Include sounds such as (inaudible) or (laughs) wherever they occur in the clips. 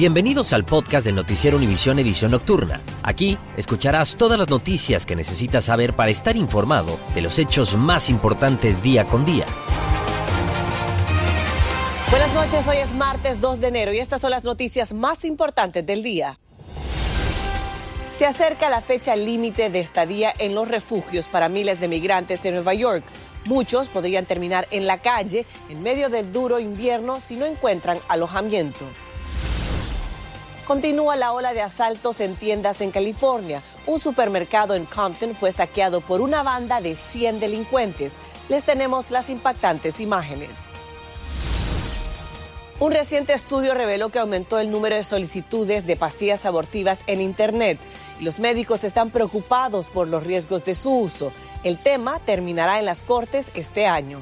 Bienvenidos al podcast del Noticiero Univisión Edición Nocturna. Aquí escucharás todas las noticias que necesitas saber para estar informado de los hechos más importantes día con día. Buenas noches, hoy es martes 2 de enero y estas son las noticias más importantes del día. Se acerca la fecha límite de estadía en los refugios para miles de migrantes en Nueva York. Muchos podrían terminar en la calle en medio del duro invierno si no encuentran alojamiento. Continúa la ola de asaltos en tiendas en California. Un supermercado en Compton fue saqueado por una banda de 100 delincuentes. Les tenemos las impactantes imágenes. Un reciente estudio reveló que aumentó el número de solicitudes de pastillas abortivas en Internet los médicos están preocupados por los riesgos de su uso. El tema terminará en las Cortes este año.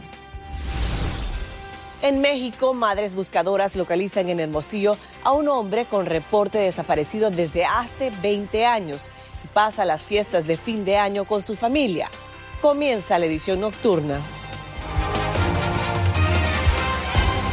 En México, madres buscadoras localizan en Hermosillo a un hombre con reporte desaparecido desde hace 20 años y pasa las fiestas de fin de año con su familia. Comienza la edición nocturna.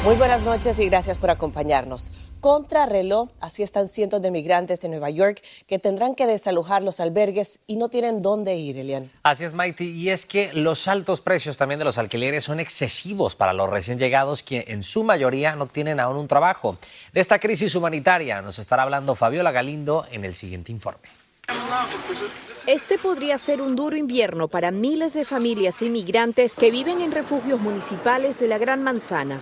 Muy buenas noches y gracias por acompañarnos. Contrarreloj, así están cientos de migrantes en Nueva York que tendrán que desalojar los albergues y no tienen dónde ir, Elian. Así es, Maite, y es que los altos precios también de los alquileres son excesivos para los recién llegados que en su mayoría no tienen aún un trabajo. De esta crisis humanitaria nos estará hablando Fabiola Galindo en el siguiente informe. Este podría ser un duro invierno para miles de familias inmigrantes que viven en refugios municipales de la Gran Manzana.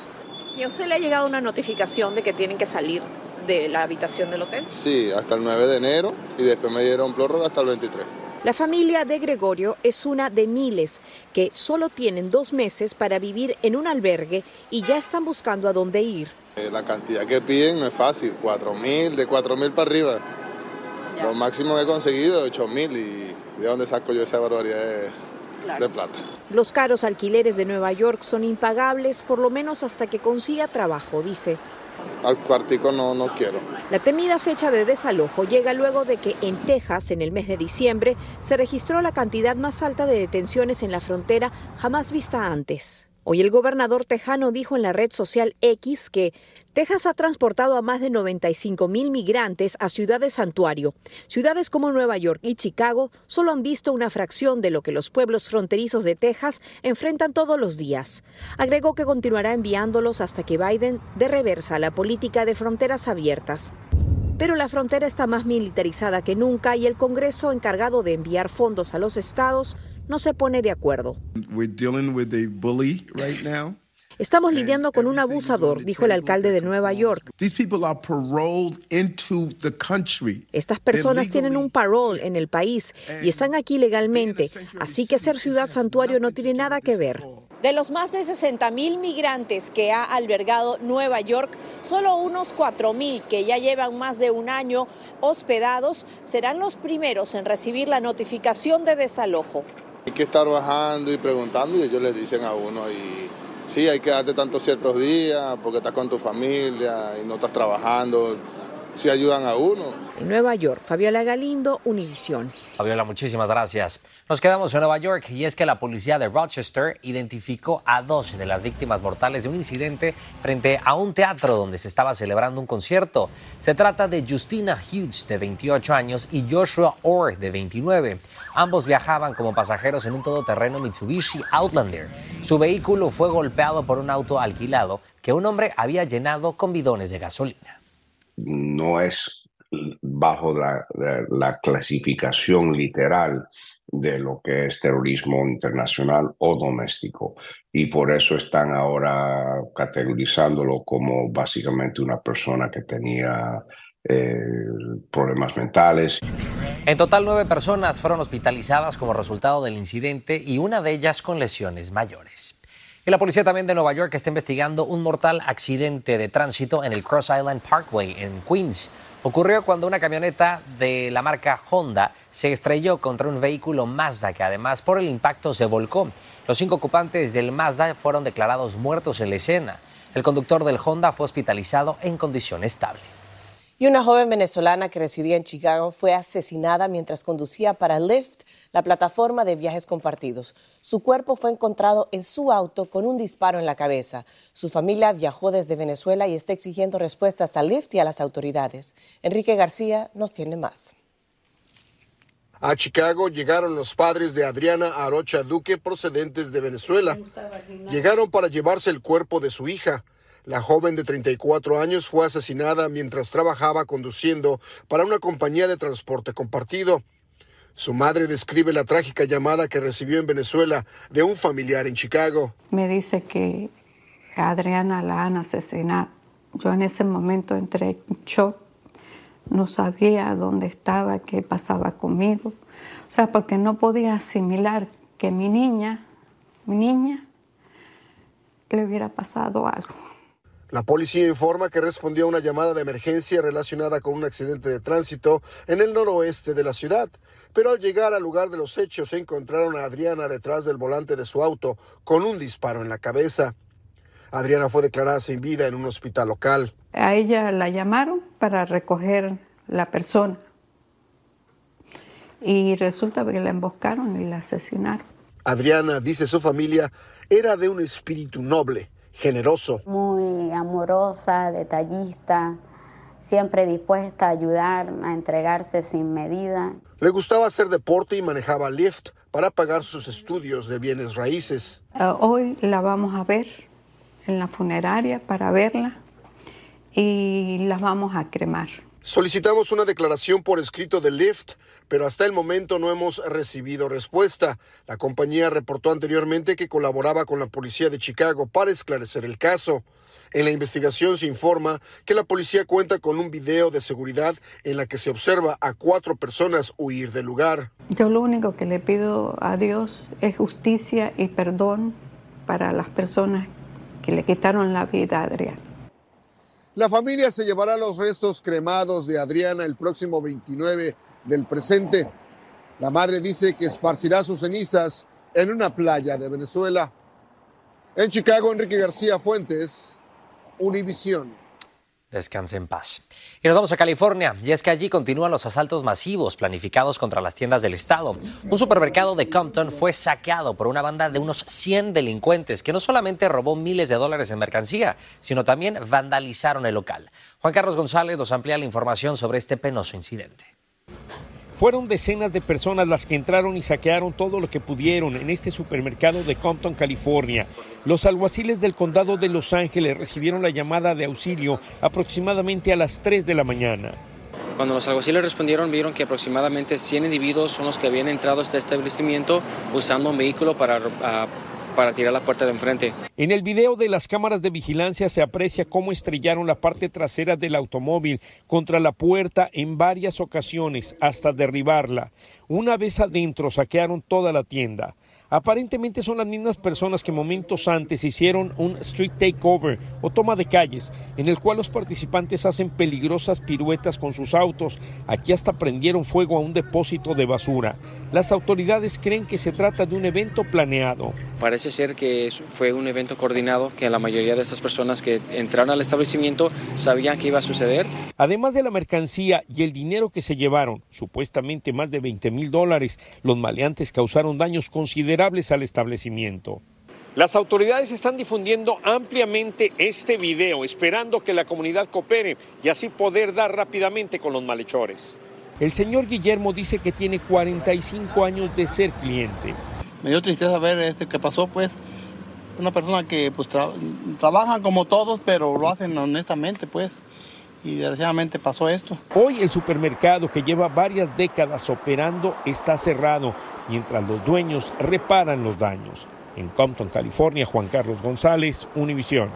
¿Y a usted le ha llegado una notificación de que tienen que salir de la habitación del hotel? Sí, hasta el 9 de enero y después me dieron prórroga hasta el 23. La familia de Gregorio es una de miles que solo tienen dos meses para vivir en un albergue y ya están buscando a dónde ir. Eh, la cantidad que piden no es fácil, 4 mil, de 4 mil para arriba. Lo máximo que he conseguido es 8 mil y ¿de dónde saco yo esa barbaridad de, de plata? Los caros alquileres de Nueva York son impagables por lo menos hasta que consiga trabajo, dice. Al cuartico no, no quiero. La temida fecha de desalojo llega luego de que en Texas, en el mes de diciembre, se registró la cantidad más alta de detenciones en la frontera jamás vista antes. Hoy el gobernador tejano dijo en la red social X que Texas ha transportado a más de 95 mil migrantes a ciudades santuario. Ciudades como Nueva York y Chicago solo han visto una fracción de lo que los pueblos fronterizos de Texas enfrentan todos los días. Agregó que continuará enviándolos hasta que Biden dé reversa a la política de fronteras abiertas. Pero la frontera está más militarizada que nunca y el Congreso encargado de enviar fondos a los estados no se pone de acuerdo. Estamos lidiando con un abusador, dijo el alcalde de Nueva York. Estas personas tienen un parole en el país y están aquí legalmente, así que ser ciudad santuario no tiene nada que ver. De los más de 60 mil migrantes que ha albergado Nueva York, solo unos 4 mil que ya llevan más de un año hospedados serán los primeros en recibir la notificación de desalojo. Hay que estar bajando y preguntando y ellos les dicen a uno y sí, hay que darte tantos ciertos días porque estás con tu familia y no estás trabajando. Sí ayudan a uno. En Nueva York, Fabiola Galindo, Univisión. Fabiola, muchísimas gracias. Nos quedamos en Nueva York y es que la policía de Rochester identificó a 12 de las víctimas mortales de un incidente frente a un teatro donde se estaba celebrando un concierto. Se trata de Justina Hughes, de 28 años, y Joshua Orr, de 29. Ambos viajaban como pasajeros en un todoterreno Mitsubishi Outlander. Su vehículo fue golpeado por un auto alquilado que un hombre había llenado con bidones de gasolina. No es bajo la, la, la clasificación literal de lo que es terrorismo internacional o doméstico. Y por eso están ahora categorizándolo como básicamente una persona que tenía eh, problemas mentales. En total, nueve personas fueron hospitalizadas como resultado del incidente y una de ellas con lesiones mayores. Y la policía también de Nueva York está investigando un mortal accidente de tránsito en el Cross Island Parkway en Queens. Ocurrió cuando una camioneta de la marca Honda se estrelló contra un vehículo Mazda que además por el impacto se volcó. Los cinco ocupantes del Mazda fueron declarados muertos en la escena. El conductor del Honda fue hospitalizado en condición estable. Y una joven venezolana que residía en Chicago fue asesinada mientras conducía para Lyft, la plataforma de viajes compartidos. Su cuerpo fue encontrado en su auto con un disparo en la cabeza. Su familia viajó desde Venezuela y está exigiendo respuestas a Lyft y a las autoridades. Enrique García nos tiene más. A Chicago llegaron los padres de Adriana Arocha Duque procedentes de Venezuela. Llegaron para llevarse el cuerpo de su hija. La joven de 34 años fue asesinada mientras trabajaba conduciendo para una compañía de transporte compartido. Su madre describe la trágica llamada que recibió en Venezuela de un familiar en Chicago. Me dice que Adriana la han asesinado. Yo en ese momento entré en shock. No sabía dónde estaba, qué pasaba conmigo. O sea, porque no podía asimilar que mi niña, mi niña, le hubiera pasado algo. La policía informa que respondió a una llamada de emergencia relacionada con un accidente de tránsito en el noroeste de la ciudad, pero al llegar al lugar de los hechos encontraron a Adriana detrás del volante de su auto con un disparo en la cabeza. Adriana fue declarada sin vida en un hospital local. A ella la llamaron para recoger la persona y resulta que la emboscaron y la asesinaron. Adriana, dice su familia, era de un espíritu noble generoso. Muy amorosa, detallista, siempre dispuesta a ayudar, a entregarse sin medida. Le gustaba hacer deporte y manejaba Lyft para pagar sus estudios de bienes raíces. Eh, hoy la vamos a ver en la funeraria para verla y la vamos a cremar. Solicitamos una declaración por escrito de Lyft pero hasta el momento no hemos recibido respuesta. La compañía reportó anteriormente que colaboraba con la policía de Chicago para esclarecer el caso. En la investigación se informa que la policía cuenta con un video de seguridad en la que se observa a cuatro personas huir del lugar. Yo lo único que le pido a Dios es justicia y perdón para las personas que le quitaron la vida a Adriana. La familia se llevará los restos cremados de Adriana el próximo 29 del presente. La madre dice que esparcirá sus cenizas en una playa de Venezuela. En Chicago, Enrique García Fuentes, Univisión. Descanse en paz. Y nos vamos a California, y es que allí continúan los asaltos masivos planificados contra las tiendas del estado. Un supermercado de Compton fue saqueado por una banda de unos 100 delincuentes que no solamente robó miles de dólares en mercancía, sino también vandalizaron el local. Juan Carlos González nos amplía la información sobre este penoso incidente. Fueron decenas de personas las que entraron y saquearon todo lo que pudieron en este supermercado de Compton, California. Los alguaciles del condado de Los Ángeles recibieron la llamada de auxilio aproximadamente a las 3 de la mañana. Cuando los alguaciles respondieron, vieron que aproximadamente 100 individuos son los que habían entrado a este establecimiento usando un vehículo para para tirar la puerta de enfrente. En el video de las cámaras de vigilancia se aprecia cómo estrellaron la parte trasera del automóvil contra la puerta en varias ocasiones hasta derribarla. Una vez adentro saquearon toda la tienda. Aparentemente son las mismas personas que momentos antes hicieron un street takeover o toma de calles, en el cual los participantes hacen peligrosas piruetas con sus autos. Aquí hasta prendieron fuego a un depósito de basura. Las autoridades creen que se trata de un evento planeado. Parece ser que fue un evento coordinado, que la mayoría de estas personas que entraron al establecimiento sabían que iba a suceder. Además de la mercancía y el dinero que se llevaron, supuestamente más de 20 mil dólares, los maleantes causaron daños considerables al establecimiento. Las autoridades están difundiendo ampliamente este video, esperando que la comunidad coopere y así poder dar rápidamente con los malhechores. El señor Guillermo dice que tiene 45 años de ser cliente. Me dio tristeza ver este que pasó, pues, una persona que pues trabaja como todos, pero lo hacen honestamente, pues y desgraciadamente pasó esto. Hoy el supermercado que lleva varias décadas operando está cerrado mientras los dueños reparan los daños. En Compton, California, Juan Carlos González, Univisión.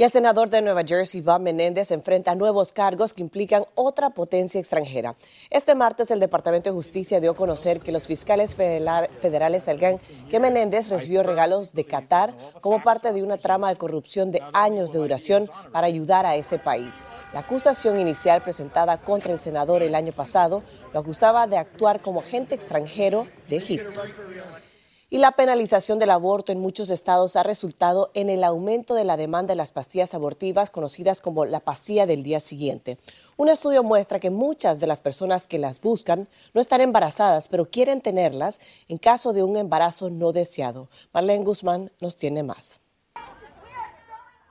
Y el senador de Nueva Jersey, Bob Menéndez, enfrenta nuevos cargos que implican otra potencia extranjera. Este martes, el Departamento de Justicia dio a conocer que los fiscales federales salgan que Menéndez recibió regalos de Qatar como parte de una trama de corrupción de años de duración para ayudar a ese país. La acusación inicial presentada contra el senador el año pasado lo acusaba de actuar como agente extranjero de Egipto. Y la penalización del aborto en muchos estados ha resultado en el aumento de la demanda de las pastillas abortivas conocidas como la pastilla del día siguiente. Un estudio muestra que muchas de las personas que las buscan no están embarazadas, pero quieren tenerlas en caso de un embarazo no deseado. Marlene Guzmán nos tiene más.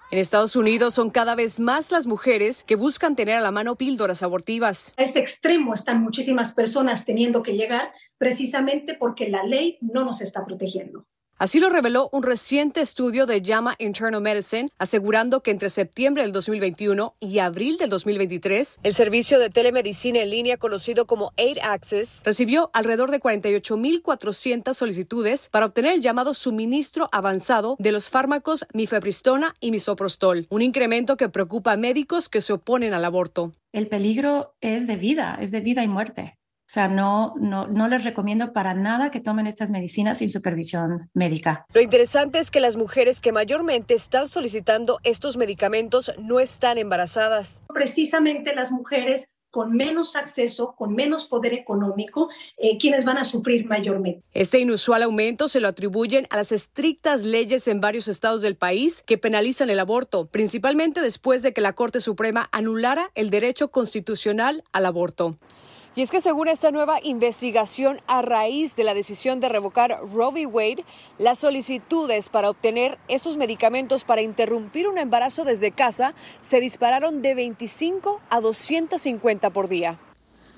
En Estados Unidos son cada vez más las mujeres que buscan tener a la mano píldoras abortivas. A ese extremo están muchísimas personas teniendo que llegar precisamente porque la ley no nos está protegiendo. Así lo reveló un reciente estudio de JAMA Internal Medicine, asegurando que entre septiembre del 2021 y abril del 2023, el servicio de telemedicina en línea conocido como Aid Access recibió alrededor de 48.400 solicitudes para obtener el llamado suministro avanzado de los fármacos mifepristona y misoprostol, un incremento que preocupa a médicos que se oponen al aborto. El peligro es de vida, es de vida y muerte. O sea, no, no, no les recomiendo para nada que tomen estas medicinas sin supervisión médica. Lo interesante es que las mujeres que mayormente están solicitando estos medicamentos no están embarazadas. Precisamente las mujeres con menos acceso, con menos poder económico, eh, quienes van a sufrir mayormente. Este inusual aumento se lo atribuyen a las estrictas leyes en varios estados del país que penalizan el aborto, principalmente después de que la Corte Suprema anulara el derecho constitucional al aborto. Y es que según esta nueva investigación, a raíz de la decisión de revocar Roe. Wade, las solicitudes para obtener estos medicamentos para interrumpir un embarazo desde casa se dispararon de 25 a 250 por día.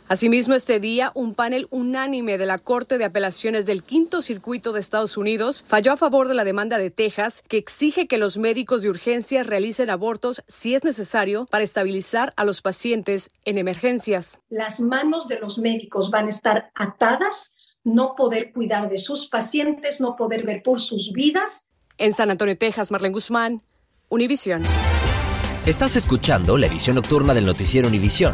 Asimismo, este día, un panel unánime de la Corte de Apelaciones del Quinto Circuito de Estados Unidos falló a favor de la demanda de Texas que exige que los médicos de urgencia realicen abortos si es necesario para estabilizar a los pacientes en emergencias. Las manos de los médicos van a estar atadas, no poder cuidar de sus pacientes, no poder ver por sus vidas. En San Antonio, Texas, Marlene Guzmán, Univisión. Estás escuchando la edición nocturna del noticiero Univisión.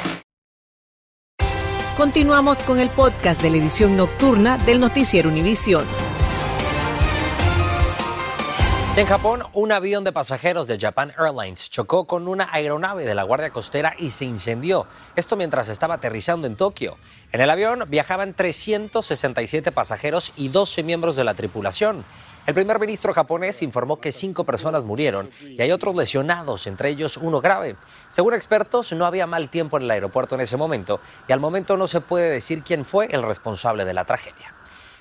Continuamos con el podcast de la edición nocturna del noticiero Univisión. En Japón, un avión de pasajeros de Japan Airlines chocó con una aeronave de la Guardia Costera y se incendió. Esto mientras estaba aterrizando en Tokio. En el avión viajaban 367 pasajeros y 12 miembros de la tripulación. El primer ministro japonés informó que cinco personas murieron y hay otros lesionados, entre ellos uno grave. Según expertos, no había mal tiempo en el aeropuerto en ese momento y al momento no se puede decir quién fue el responsable de la tragedia.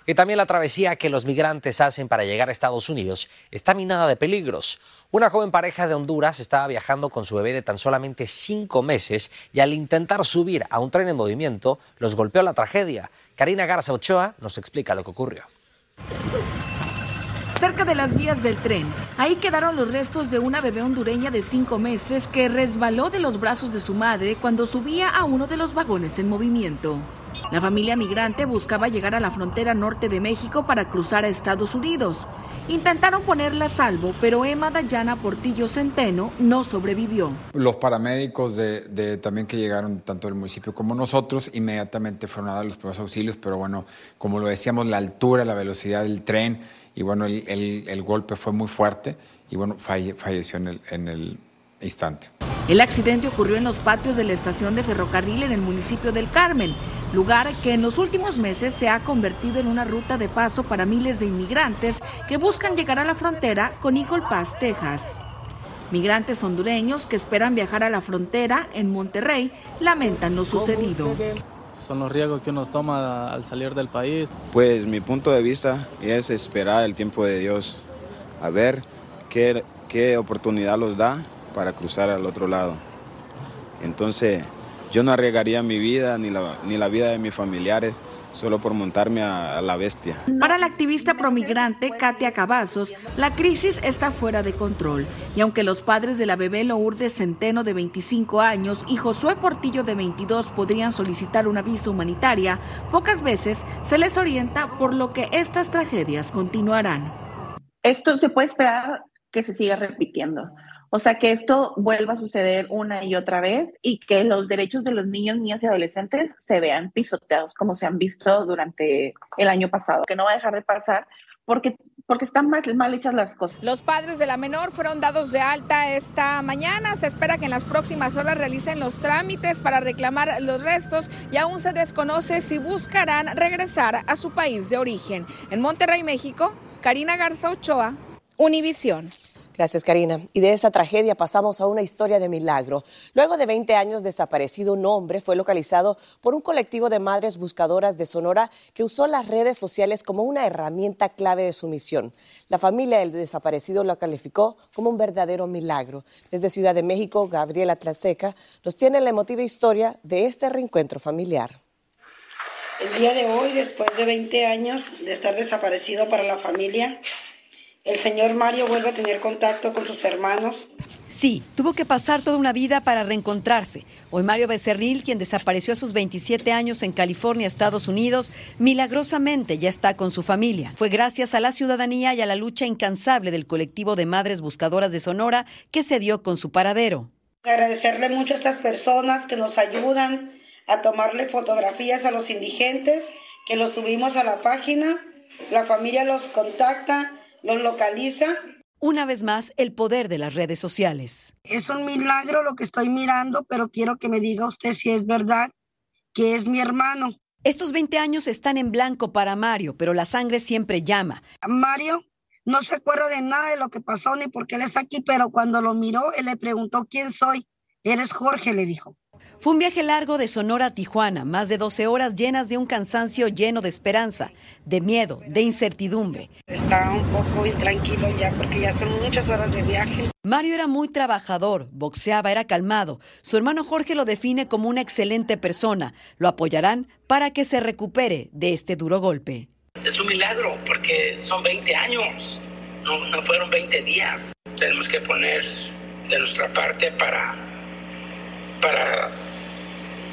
Y también la travesía que los migrantes hacen para llegar a Estados Unidos está minada de peligros. Una joven pareja de Honduras estaba viajando con su bebé de tan solamente cinco meses y al intentar subir a un tren en movimiento los golpeó la tragedia. Karina Garza Ochoa nos explica lo que ocurrió cerca de las vías del tren. Ahí quedaron los restos de una bebé hondureña de cinco meses que resbaló de los brazos de su madre cuando subía a uno de los vagones en movimiento. La familia migrante buscaba llegar a la frontera norte de México para cruzar a Estados Unidos. Intentaron ponerla a salvo, pero Emma Dayana Portillo Centeno no sobrevivió. Los paramédicos de, también que llegaron tanto del municipio como nosotros inmediatamente fueron a dar los primeros auxilios, pero bueno, como lo decíamos, la altura, la velocidad del tren y bueno, el, golpe fue muy fuerte y bueno, falleció en el, en el instante. El accidente ocurrió en los patios de la estación de ferrocarril en el municipio del Carmen, lugar que en los últimos meses se ha convertido en una ruta de paso para miles de inmigrantes que buscan llegar a la frontera con Eagle Pass, Texas. Migrantes hondureños que esperan viajar a la frontera en Monterrey lamentan lo sucedido son los riesgos que uno toma al salir del país. Pues mi punto de vista es esperar el tiempo de Dios, a ver qué, qué oportunidad los da para cruzar al otro lado. Entonces, yo no arriesgaría mi vida ni la, ni la vida de mis familiares solo por montarme a, la bestia. Para la activista promigrante Katia Cavazos, la crisis está fuera de control. Y aunque los padres de la bebé Lourdes Centeno de 25 años y Josué Portillo de 22 podrían solicitar una visa humanitaria, pocas veces se les orienta por lo que estas tragedias continuarán. Esto se puede esperar que se siga repitiendo. O sea, que esto vuelva a suceder una y otra vez y que los derechos de los niños, niñas y adolescentes se vean pisoteados como se han visto durante el año pasado, que no va a dejar de pasar porque, porque están mal, mal hechas las cosas. Los padres de la menor fueron dados de alta esta mañana. Se espera que en las próximas horas realicen los trámites para reclamar los restos y aún se desconoce si buscarán regresar a su país de origen. En Monterrey, México, Karina Garza Ochoa, Univisión. Gracias, Karina. Y de esa tragedia pasamos a una historia de milagro. Luego de 20 años desaparecido, un hombre fue localizado por un colectivo de madres buscadoras de Sonora que usó las redes sociales como una herramienta clave de su misión. La familia del desaparecido lo calificó como un verdadero milagro. Desde Ciudad de México, Gabriela Tlaseca nos tiene la emotiva historia de este reencuentro familiar. El día de hoy, después de 20 años de estar desaparecido para la familia, el señor Mario vuelve a tener contacto con sus hermanos. Sí, tuvo que pasar toda una vida para reencontrarse. Hoy Mario Becerril, quien desapareció a sus 27 años en California, Estados Unidos, milagrosamente ya está con su familia. Fue gracias a la ciudadanía y a la lucha incansable del colectivo de madres buscadoras de Sonora que se dio con su paradero. Agradecerle mucho a estas personas que nos ayudan a tomarle fotografías a los indigentes, que los subimos a la página, la familia los contacta los localiza. Una vez más, el poder de las redes sociales. Es un milagro lo que estoy mirando, pero quiero que me diga usted si es verdad que es mi hermano. Estos 20 años están en blanco para Mario, pero la sangre siempre llama. Mario no se acuerda de nada de lo que pasó ni por qué él está aquí, pero cuando lo miró, él le preguntó quién soy. Eres Jorge, le dijo. Fue un viaje largo de Sonora a Tijuana, más de 12 horas llenas de un cansancio lleno de esperanza, de miedo, de incertidumbre. Está un poco intranquilo ya porque ya son muchas horas de viaje. Mario era muy trabajador, boxeaba, era calmado. Su hermano Jorge lo define como una excelente persona. Lo apoyarán para que se recupere de este duro golpe. Es un milagro porque son 20 años, no, no fueron 20 días. Tenemos que poner de nuestra parte para, para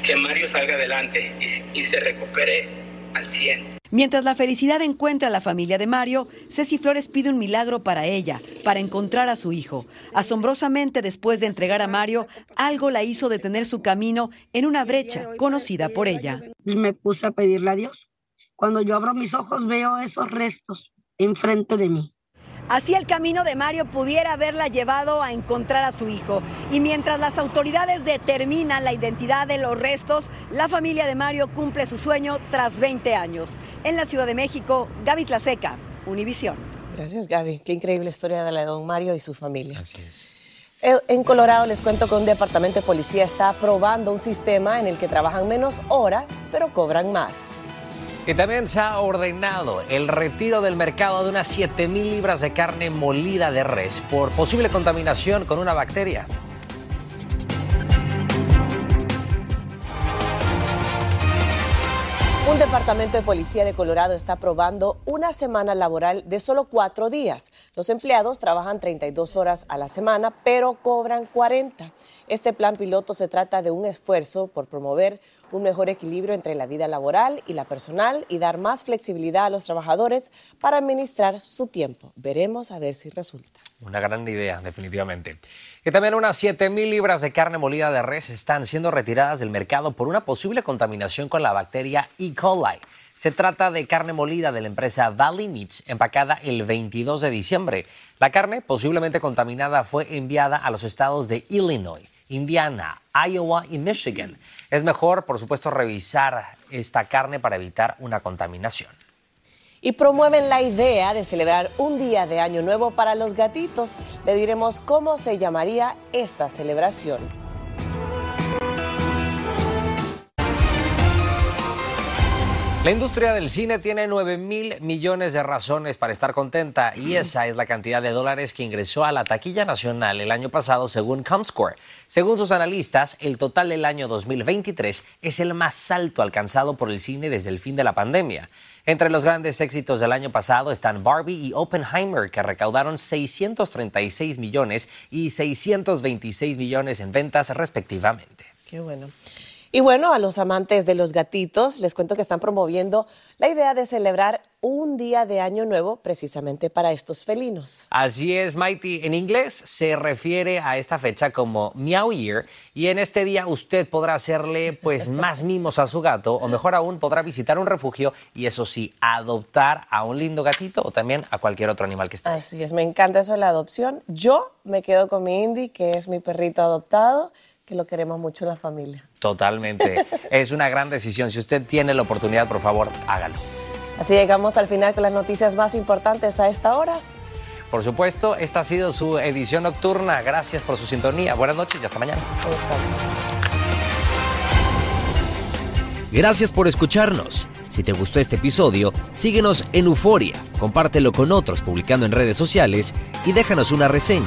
que Mario salga adelante y, se recupere al 100. Mientras la felicidad encuentra a la familia de Mario, Ceci Flores pide un milagro para ella, para encontrar a su hijo. Asombrosamente, después de entregar a Mario, algo la hizo detener su camino en una brecha conocida por ella. Y me puse a pedirle a Dios. Cuando yo abro mis ojos veo esos restos enfrente de mí. Así el camino de Mario pudiera haberla llevado a encontrar a su hijo. Y mientras las autoridades determinan la identidad de los restos, la familia de Mario cumple su sueño tras 20 años. En la Ciudad de México, Gaby Tlaseca, Univisión. Gracias, Gaby. Qué increíble historia de la de don Mario y su familia. Así es. Eh, en Colorado les cuento que un departamento de policía está probando un sistema en el que trabajan menos horas, pero cobran más. Y también se ha ordenado el retiro del mercado de unas 7 mil libras de carne molida de res por posible contaminación con una bacteria. Un departamento de policía de Colorado está aprobando una semana laboral de solo cuatro días. Los empleados trabajan 32 horas a la semana, pero cobran 40. Este plan piloto se trata de un esfuerzo por promover un mejor equilibrio entre la vida laboral y la personal y dar más flexibilidad a los trabajadores para administrar su tiempo. Veremos a ver si resulta. Una gran idea, definitivamente. Y también unas 7 mil libras de carne molida de res están siendo retiradas del mercado por una posible contaminación con la bacteria E. coli. Se trata de carne molida de la empresa Valley Meats, empacada el 22 de diciembre. La carne, posiblemente contaminada, fue enviada a los estados de Illinois, Indiana, Iowa y Michigan. Es mejor, por supuesto, revisar esta carne para evitar una contaminación y promueven la idea de celebrar un día de Año Nuevo para los gatitos. Le diremos cómo se llamaría esa celebración. La industria del cine tiene 9 mil millones de razones para estar contenta y esa es la cantidad de dólares que ingresó a la taquilla nacional el año pasado según Comscore. Según sus analistas, el total del año 2023 es el más alto alcanzado por el cine desde el fin de la pandemia. Entre los grandes éxitos del año pasado están Barbie y Oppenheimer, que recaudaron 636 millones y 626 millones en ventas respectivamente. Qué bueno. Y bueno, a los amantes de los gatitos, les cuento que están promoviendo la idea de celebrar un día de Año Nuevo precisamente para estos felinos. Así es, Mighty. En inglés se refiere a esta fecha como Meow Year y en este día usted podrá hacerle pues (laughs) más mimos a su gato o mejor aún podrá visitar un refugio y eso sí, adoptar a un lindo gatito o también a cualquier otro animal que esté. Así es, me encanta eso de la adopción. Yo me quedo con mi Indy, que es mi perrito adoptado que lo queremos mucho en la familia. Totalmente. (laughs) es una gran decisión. Si usted tiene la oportunidad, por favor, hágalo. Así llegamos al final con las noticias más importantes a esta hora. Por supuesto, esta ha sido su edición nocturna. Gracias por su sintonía. Buenas noches y hasta mañana. Gracias por escucharnos. Si te gustó este episodio, síguenos en Euforia, compártelo con otros publicando en redes sociales y déjanos una reseña.